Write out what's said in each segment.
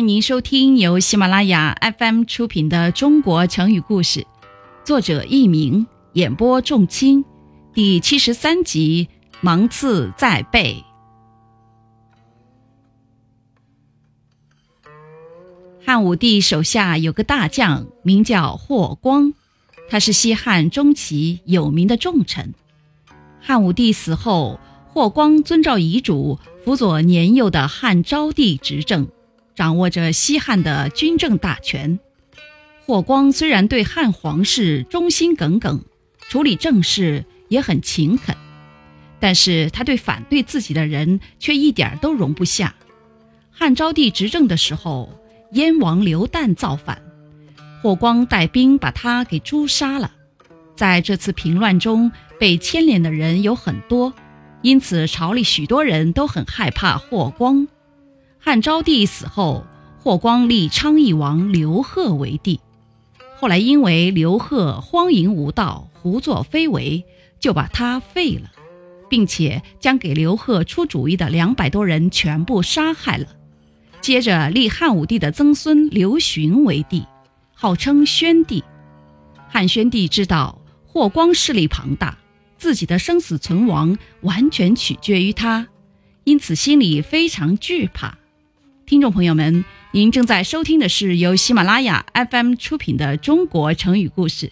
欢迎您收听由喜马拉雅 FM 出品的《中国成语故事》，作者佚名，演播仲卿，第七十三集《芒刺在背》。汉武帝手下有个大将，名叫霍光，他是西汉中期有名的重臣。汉武帝死后，霍光遵照遗嘱，辅佐年幼的汉昭帝执政。掌握着西汉的军政大权，霍光虽然对汉皇室忠心耿耿，处理政事也很勤恳，但是他对反对自己的人却一点都容不下。汉昭帝执政的时候，燕王刘旦造反，霍光带兵把他给诛杀了。在这次平乱中，被牵连的人有很多，因此朝里许多人都很害怕霍光。汉昭帝死后，霍光立昌邑王刘贺为帝。后来因为刘贺荒淫无道、胡作非为，就把他废了，并且将给刘贺出主意的两百多人全部杀害了。接着立汉武帝的曾孙刘询为帝，号称宣帝。汉宣帝知道霍光势力庞大，自己的生死存亡完全取决于他，因此心里非常惧怕。听众朋友们，您正在收听的是由喜马拉雅 FM 出品的《中国成语故事》。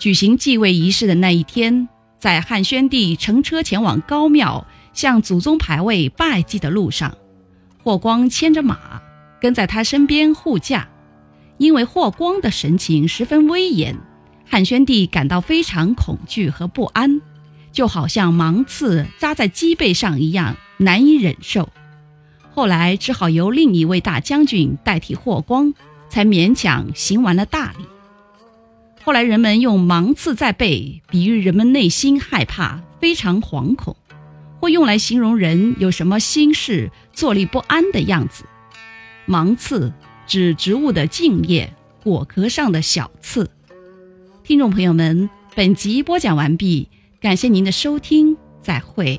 举行继位仪式的那一天，在汉宣帝乘车前往高庙向祖宗牌位拜祭的路上，霍光牵着马跟在他身边护驾。因为霍光的神情十分威严，汉宣帝感到非常恐惧和不安，就好像芒刺扎在脊背上一样难以忍受。后来只好由另一位大将军代替霍光，才勉强行完了大礼。后来人们用“芒刺在背”比喻人们内心害怕、非常惶恐，或用来形容人有什么心事坐立不安的样子。芒刺指植物的茎叶、果壳上的小刺。听众朋友们，本集播讲完毕，感谢您的收听，再会。